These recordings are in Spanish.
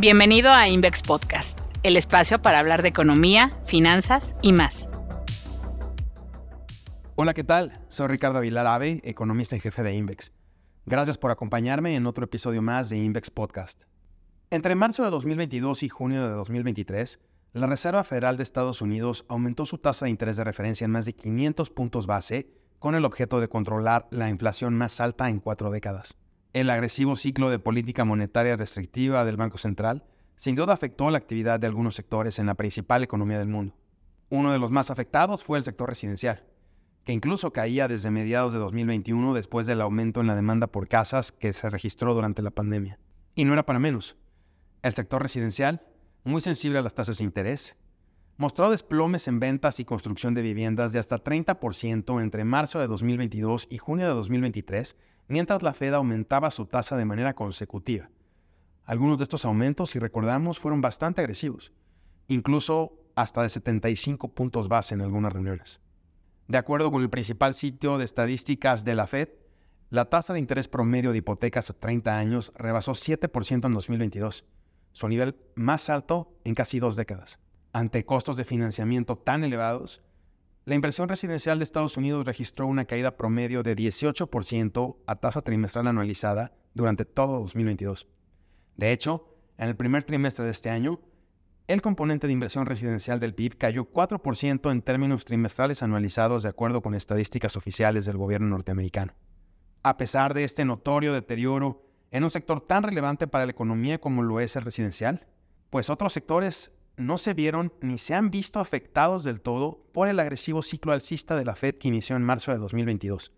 Bienvenido a Invex Podcast, el espacio para hablar de economía, finanzas y más. Hola, ¿qué tal? Soy Ricardo Aguilar Ave, economista y jefe de Invex. Gracias por acompañarme en otro episodio más de Invex Podcast. Entre marzo de 2022 y junio de 2023, la Reserva Federal de Estados Unidos aumentó su tasa de interés de referencia en más de 500 puntos base con el objeto de controlar la inflación más alta en cuatro décadas. El agresivo ciclo de política monetaria restrictiva del Banco Central sin duda afectó la actividad de algunos sectores en la principal economía del mundo. Uno de los más afectados fue el sector residencial, que incluso caía desde mediados de 2021 después del aumento en la demanda por casas que se registró durante la pandemia. Y no era para menos. El sector residencial, muy sensible a las tasas de interés, mostró desplomes en ventas y construcción de viviendas de hasta 30% entre marzo de 2022 y junio de 2023 mientras la Fed aumentaba su tasa de manera consecutiva. Algunos de estos aumentos, si recordamos, fueron bastante agresivos, incluso hasta de 75 puntos base en algunas reuniones. De acuerdo con el principal sitio de estadísticas de la Fed, la tasa de interés promedio de hipotecas a 30 años rebasó 7% en 2022, su nivel más alto en casi dos décadas. Ante costos de financiamiento tan elevados, la inversión residencial de Estados Unidos registró una caída promedio de 18% a tasa trimestral anualizada durante todo 2022. De hecho, en el primer trimestre de este año, el componente de inversión residencial del PIB cayó 4% en términos trimestrales anualizados de acuerdo con estadísticas oficiales del gobierno norteamericano. A pesar de este notorio deterioro en un sector tan relevante para la economía como lo es el residencial, pues otros sectores no se vieron ni se han visto afectados del todo por el agresivo ciclo alcista de la Fed que inició en marzo de 2022.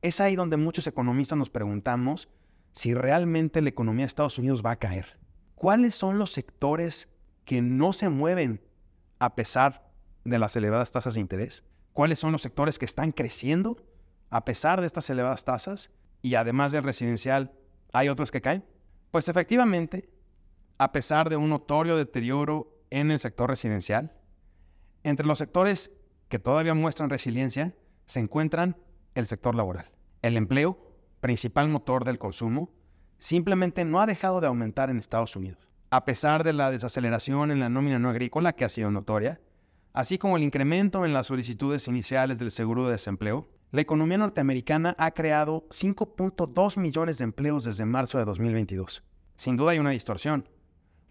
Es ahí donde muchos economistas nos preguntamos si realmente la economía de Estados Unidos va a caer. ¿Cuáles son los sectores que no se mueven a pesar de las elevadas tasas de interés? ¿Cuáles son los sectores que están creciendo a pesar de estas elevadas tasas? Y además del residencial, ¿hay otros que caen? Pues efectivamente, a pesar de un notorio deterioro en el sector residencial. Entre los sectores que todavía muestran resiliencia se encuentran el sector laboral. El empleo, principal motor del consumo, simplemente no ha dejado de aumentar en Estados Unidos. A pesar de la desaceleración en la nómina no agrícola que ha sido notoria, así como el incremento en las solicitudes iniciales del seguro de desempleo, la economía norteamericana ha creado 5.2 millones de empleos desde marzo de 2022. Sin duda hay una distorsión,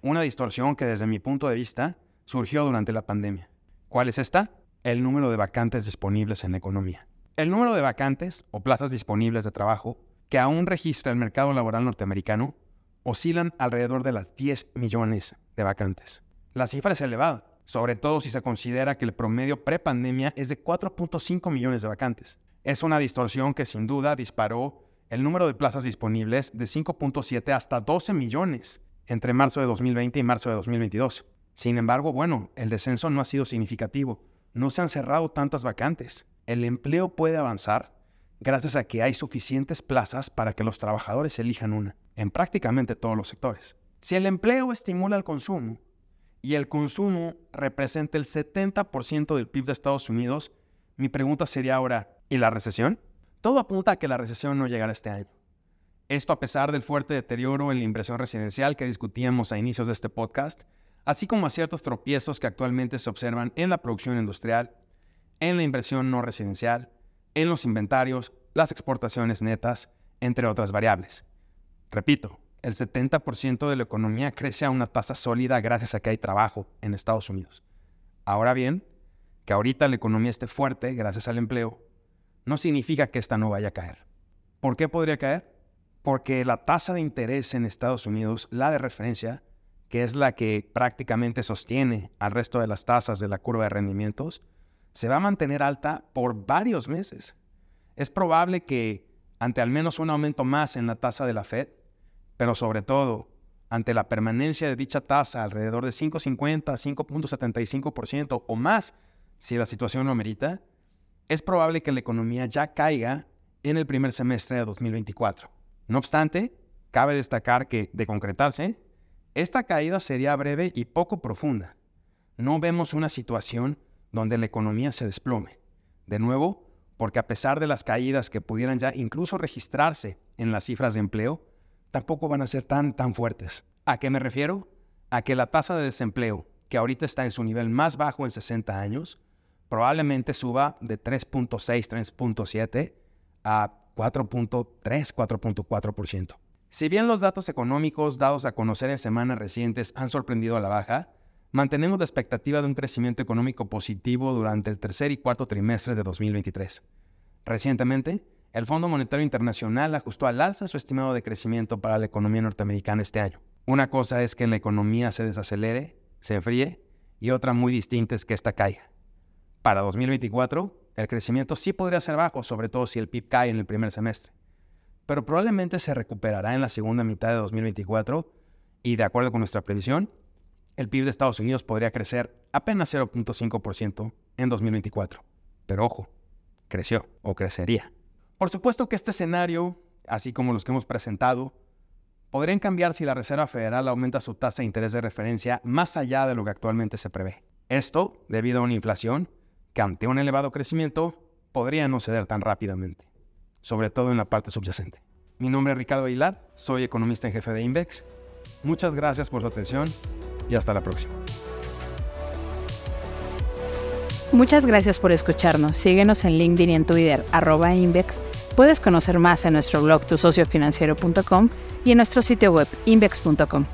una distorsión que desde mi punto de vista surgió durante la pandemia. ¿Cuál es esta? El número de vacantes disponibles en economía. El número de vacantes o plazas disponibles de trabajo que aún registra el mercado laboral norteamericano oscilan alrededor de las 10 millones de vacantes. La cifra es elevada, sobre todo si se considera que el promedio prepandemia es de 4.5 millones de vacantes. Es una distorsión que sin duda disparó el número de plazas disponibles de 5.7 hasta 12 millones entre marzo de 2020 y marzo de 2022. Sin embargo, bueno, el descenso no ha sido significativo. No se han cerrado tantas vacantes. El empleo puede avanzar gracias a que hay suficientes plazas para que los trabajadores elijan una, en prácticamente todos los sectores. Si el empleo estimula el consumo y el consumo representa el 70% del PIB de Estados Unidos, mi pregunta sería ahora, ¿y la recesión? Todo apunta a que la recesión no llegará este año. Esto a pesar del fuerte deterioro en la inversión residencial que discutíamos a inicios de este podcast, así como a ciertos tropiezos que actualmente se observan en la producción industrial, en la inversión no residencial, en los inventarios, las exportaciones netas, entre otras variables. Repito, el 70% de la economía crece a una tasa sólida gracias a que hay trabajo en Estados Unidos. Ahora bien, que ahorita la economía esté fuerte gracias al empleo, no significa que esta no vaya a caer. ¿Por qué podría caer? Porque la tasa de interés en Estados Unidos, la de referencia, que es la que prácticamente sostiene al resto de las tasas de la curva de rendimientos, se va a mantener alta por varios meses. Es probable que ante al menos un aumento más en la tasa de la Fed, pero sobre todo ante la permanencia de dicha tasa alrededor de 5.50, 5.75% o más, si la situación lo merita, es probable que la economía ya caiga en el primer semestre de 2024. No obstante, cabe destacar que, de concretarse, esta caída sería breve y poco profunda. No vemos una situación donde la economía se desplome. De nuevo, porque a pesar de las caídas que pudieran ya incluso registrarse en las cifras de empleo, tampoco van a ser tan, tan fuertes. ¿A qué me refiero? a que la tasa de desempleo, que ahorita está en su nivel más bajo en 60 años, probablemente suba de 3.6, 3.7 a 4.3, 4.4%. Si bien los datos económicos dados a conocer en semanas recientes han sorprendido a la baja, mantenemos la expectativa de un crecimiento económico positivo durante el tercer y cuarto trimestre de 2023. Recientemente, el Fondo Monetario Internacional ajustó al alza su estimado de crecimiento para la economía norteamericana este año. Una cosa es que la economía se desacelere, se enfríe, y otra muy distinta es que ésta caiga. Para 2024, el crecimiento sí podría ser bajo, sobre todo si el PIB cae en el primer semestre pero probablemente se recuperará en la segunda mitad de 2024 y de acuerdo con nuestra previsión, el PIB de Estados Unidos podría crecer apenas 0.5% en 2024. Pero ojo, creció o crecería. Por supuesto que este escenario, así como los que hemos presentado, podrían cambiar si la Reserva Federal aumenta su tasa de interés de referencia más allá de lo que actualmente se prevé. Esto debido a una inflación que ante un elevado crecimiento podría no ceder tan rápidamente sobre todo en la parte subyacente. Mi nombre es Ricardo Aguilar, soy economista en jefe de Invex. Muchas gracias por su atención y hasta la próxima. Muchas gracias por escucharnos. Síguenos en LinkedIn y en Twitter, arroba Invex. Puedes conocer más en nuestro blog tusociofinanciero.com y en nuestro sitio web invex.com.